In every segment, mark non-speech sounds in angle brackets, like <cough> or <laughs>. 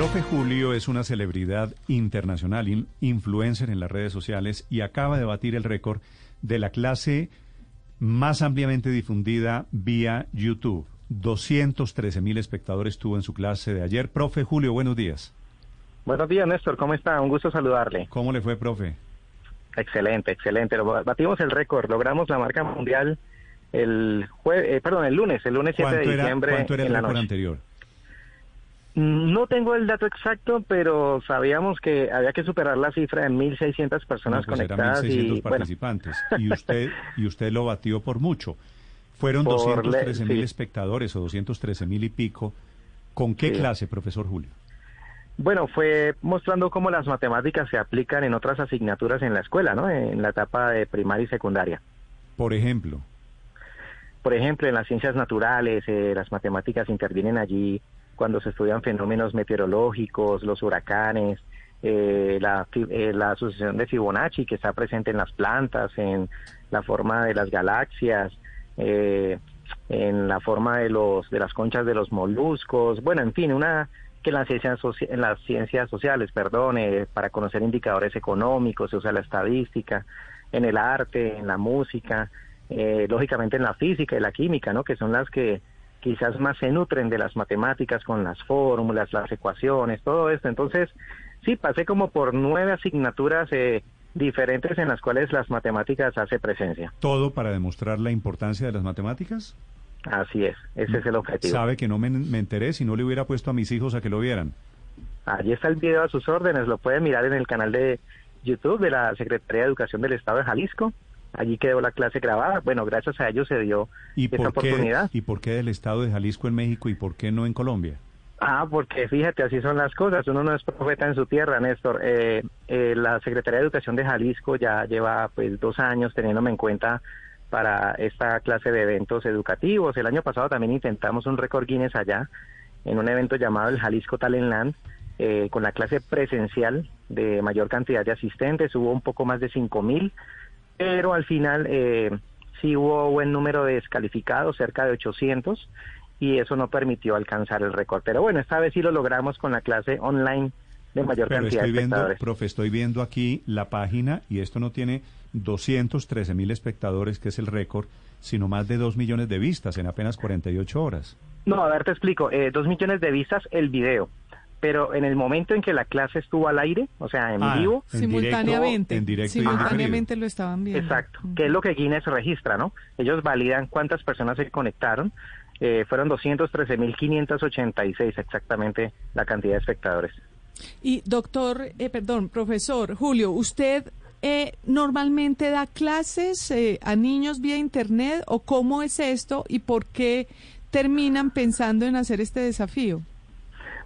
Profe Julio es una celebridad internacional, in- influencer en las redes sociales y acaba de batir el récord de la clase más ampliamente difundida vía YouTube. 213 mil espectadores tuvo en su clase de ayer. Profe Julio, buenos días. Buenos días, Néstor. ¿Cómo está? Un gusto saludarle. ¿Cómo le fue, profe? Excelente, excelente. Batimos el récord, logramos la marca mundial el jue- eh, perdón, el lunes, el lunes 7 de ¿Cuánto era, diciembre cuánto era el récord anterior? No tengo el dato exacto, pero sabíamos que había que superar la cifra de 1.600 personas No, pues eran conectadas 1.600 y bueno, participantes. Y usted, <laughs> y usted lo batió por mucho. Fueron Por le- 213 mil sí. espectadores o 213 mil y pico. ¿Con qué Sí. clase, profesor Julio? bueno, fue mostrando cómo las matemáticas se aplican en otras asignaturas en la escuela, ¿no? En la etapa de primaria y secundaria. Por ejemplo, Por ejemplo, en las ciencias naturales, eh, las matemáticas intervienen allí cuando se estudian fenómenos meteorológicos, los huracanes, eh, la, eh, la sucesión de Fibonacci que está presente en las plantas, en la forma de las galaxias, eh, en la forma de los de las conchas de los moluscos, bueno, en fin, una que en las ciencias en las ciencias sociales, perdón, eh, para conocer indicadores económicos se usa la estadística, en el arte, en la música, eh, lógicamente en la física y la química, ¿no? Que son las que quizás más se nutren de las matemáticas con las fórmulas, las ecuaciones, todo esto. Entonces, sí, pasé como por nueve asignaturas eh, diferentes en las cuales las matemáticas hace presencia. ¿todo para demostrar la importancia de las matemáticas? Así es, ese es el objetivo. Sabe que no me, me enteré si no le hubiera puesto a mis hijos a que lo vieran. Allí está el video a sus órdenes, lo pueden mirar en el canal de YouTube de la Secretaría de Educación del Estado de Jalisco. Allí quedó la clase grabada. Bueno, gracias a ellos se dio ¿Y esta por, qué, oportunidad. ¿Y por qué del estado de Jalisco en México y por qué no en Colombia? Ah, porque fíjate, así son las cosas. Uno no es profeta en su tierra, Néstor. Eh, eh, la Secretaría de Educación de Jalisco ya lleva pues dos años teniéndome en cuenta para esta clase de eventos educativos. El año pasado también intentamos un récord Guinness allá en un evento llamado el Jalisco Talent Land eh, con la clase presencial de mayor cantidad de asistentes. Hubo un poco más de cinco mil, pero al final eh, sí hubo buen número de descalificados, cerca de 800 y eso no permitió alcanzar el récord. Pero bueno, esta vez sí lo logramos con la clase online de mayor Pero cantidad estoy de viendo, espectadores. profe, estoy viendo aquí la página y esto no tiene 213 mil espectadores, que es el récord, sino más de 2 millones de vistas en apenas 48 horas. No, a ver, te explico. Eh, dos millones de vistas el video, pero en el momento en que la clase estuvo al aire, o sea, en Ah, vivo, en simultáneamente. directo- en directo en simultáneamente lo estaban viendo. exacto, Mm. que es lo que Guinness registra, ¿no? Ellos validan cuántas personas se conectaron. Eh, fueron 213.586 exactamente la cantidad de espectadores. Y doctor, eh, perdón, profesor Julio, ¿usted eh, normalmente da clases eh, a niños vía internet o cómo es esto y por qué terminan pensando en hacer este desafío?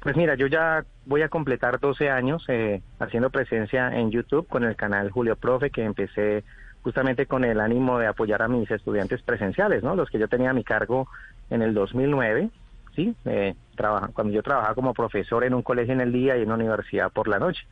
Pues mira, yo ya voy a completar 12 años eh, haciendo presencia en YouTube con el canal Julio Profe, que empecé justamente con el ánimo de apoyar a mis estudiantes presenciales, ¿no? Los que yo tenía a mi cargo en el 2009, ¿sí? Eh, trabaja- cuando yo trabajaba como profesor en un colegio en el día y en una universidad por la noche.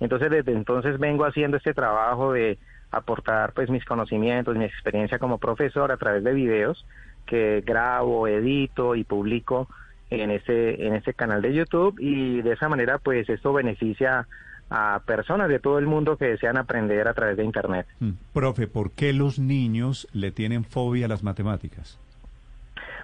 Entonces, desde entonces vengo haciendo este trabajo de aportar pues mis conocimientos, mi experiencia como profesor a través de videos que grabo, edito y publico en este en este canal de YouTube y de esa manera pues esto beneficia a personas de todo el mundo que desean aprender a través de internet. Mm. Profe, ¿por qué los niños le tienen fobia a las matemáticas?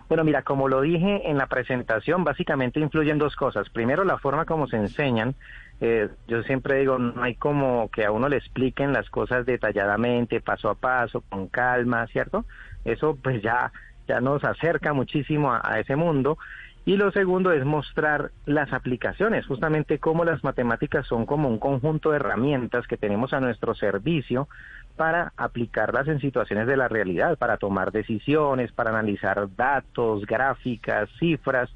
Bueno, mira, como lo dije en la presentación, básicamente influyen dos cosas. Primero, la forma como se enseñan. Eh, yo siempre digo, no hay como que a uno le expliquen las cosas detalladamente, paso a paso, con calma, ¿cierto? Eso pues ya, ya nos acerca muchísimo a, a ese mundo. Y lo segundo es mostrar las aplicaciones, justamente cómo las matemáticas son como un conjunto de herramientas que tenemos a nuestro servicio para aplicarlas en situaciones de la realidad, para tomar decisiones, para analizar datos, gráficas, cifras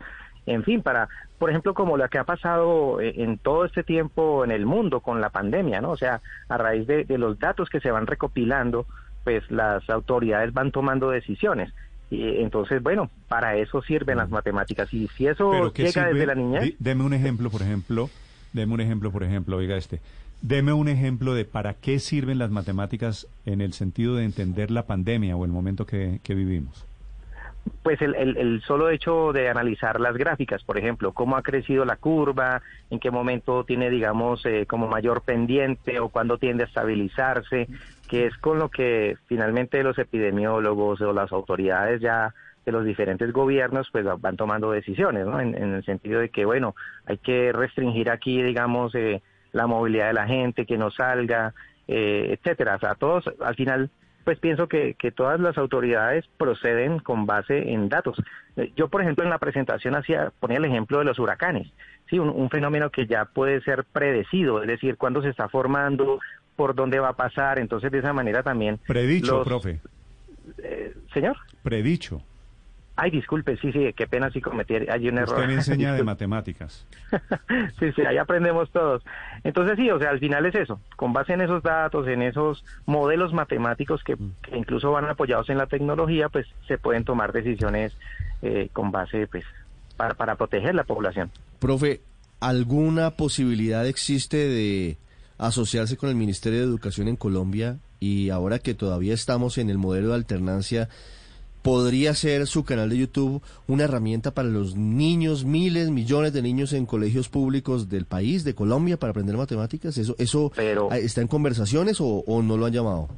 en fin, para, por ejemplo, como lo que ha pasado eh, en todo este tiempo en el mundo con la pandemia, ¿no? O sea, a raíz de, de los datos que se van recopilando, pues las autoridades van tomando decisiones. Y entonces, bueno, para eso sirven las matemáticas. Y si eso Pero ¿qué llega sirve? desde la niñez, Deme un ejemplo, por ejemplo. Deme un ejemplo, por ejemplo, oiga este. Deme un ejemplo de para qué sirven las matemáticas en el sentido de entender la pandemia o el momento que, que vivimos. pues el, el, el solo hecho de analizar las gráficas, por ejemplo, cómo ha crecido la curva, en qué momento tiene, digamos, eh, como mayor pendiente o cuándo tiende a estabilizarse, que es con lo que finalmente los epidemiólogos o las autoridades ya de los diferentes gobiernos pues van tomando decisiones, ¿no? En, el sentido de que, bueno, hay que restringir aquí, digamos, eh, la movilidad de la gente, que no salga, eh, etcétera. O sea, todos, al final, pues pienso que, que todas las autoridades proceden con base en datos. Eh, Yo, por ejemplo, en la presentación hacía, ponía el ejemplo de los huracanes, sí, un, un fenómeno que ya puede ser predecido, es decir, cuándo se está formando, por dónde va a pasar, entonces de esa manera también. Predicho, los- profe. eh, señor. Predicho. Ay, disculpe, sí, sí, qué pena si cometí hay un error. Usted me enseña de <laughs> matemáticas. sí, sí, ahí aprendemos todos. Entonces sí, o sea, al final es eso, con base en esos datos, en esos modelos matemáticos que, que incluso van apoyados en la tecnología, pues se pueden tomar decisiones eh, con base, pues, para, para proteger la población. Profe, ¿alguna posibilidad existe de asociarse con el Ministerio de Educación en Colombia y ahora que todavía estamos en el modelo de alternancia, podría ser su canal de YouTube una herramienta para los niños, miles, millones de niños en colegios públicos del país, de Colombia, para aprender matemáticas? ¿Eso, eso Pero- ah, está en conversaciones o, o no lo han llamado?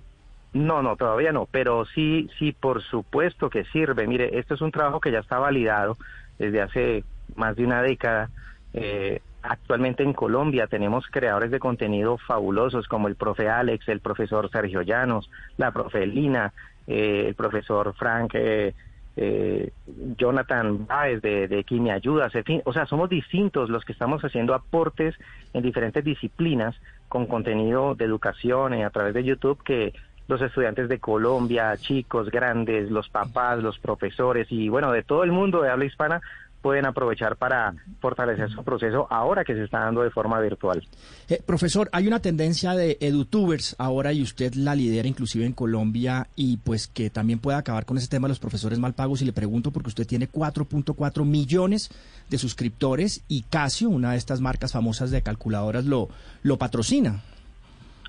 No, no, todavía no, pero sí, sí, por supuesto que sirve. Mire, esto es un trabajo que ya está validado desde hace más de una década. Eh, actualmente en Colombia tenemos creadores de contenido fabulosos como el profe Alex, el profesor Sergio Llanos, la profe Lina, eh, el profesor Frank, eh, eh, Jonathan Baez de, de Quimia Ayudas, en fin, o sea, somos distintos los que estamos haciendo aportes en diferentes disciplinas con contenido de educación eh, a través de YouTube que los estudiantes de Colombia, chicos, grandes, los papás, los profesores y bueno, de todo el mundo de habla hispana pueden aprovechar para fortalecer su proceso ahora que se está dando de forma virtual. Eh, profesor, hay una tendencia de edutubers ahora y usted la lidera inclusive en Colombia y pues que también puede acabar con ese tema de los profesores mal pagos y le pregunto porque usted tiene 4.4 millones de suscriptores y Casio, una de estas marcas famosas de calculadoras, lo, lo patrocina.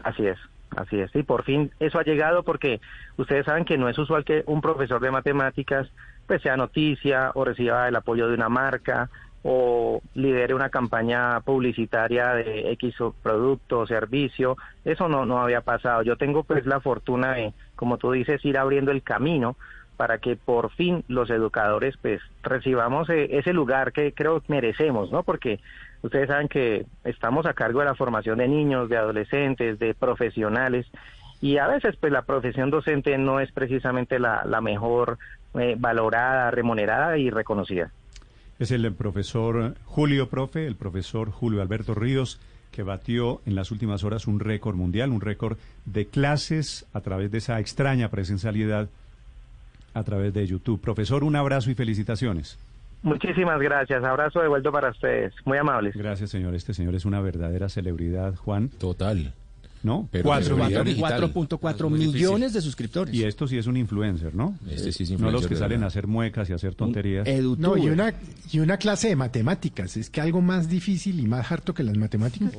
Así es, así es. Y por fin eso ha llegado porque ustedes saben que no es usual que un profesor de matemáticas pues sea noticia o reciba el apoyo de una marca o lidere una campaña publicitaria de X producto o servicio. Eso no, no había pasado. Yo tengo pues la fortuna de, como tú dices, ir abriendo el camino para que por fin los educadores pues recibamos eh, ese lugar que creo merecemos, ¿no? Porque ustedes saben que estamos a cargo de la formación de niños, de adolescentes, de profesionales y a veces pues la profesión docente no es precisamente la, la mejor eh, valorada, remunerada y reconocida. Es el profesor Julio, profe, el profesor Julio Alberto Ríos, que batió en las últimas horas un récord mundial, un récord de clases a través de esa extraña presencialidad a través de YouTube. Profesor, un abrazo y felicitaciones. Muchísimas gracias. Abrazo de vuelta para ustedes. Muy amables. Gracias, señor. Este señor es una verdadera celebridad, Juan. Total. ¿No? Pero Cuatro celebridad millones. digital. 4.4 Es muy difícil. millones de suscriptores. Y esto sí es un influencer, ¿no? Este sí es No influencer los que de salen verdad. a hacer muecas y a hacer tonterías. No, y una, y una clase de matemáticas. Es que algo más difícil y más harto que las matemáticas.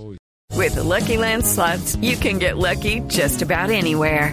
With the Lucky Land slots, you can get lucky just about anywhere.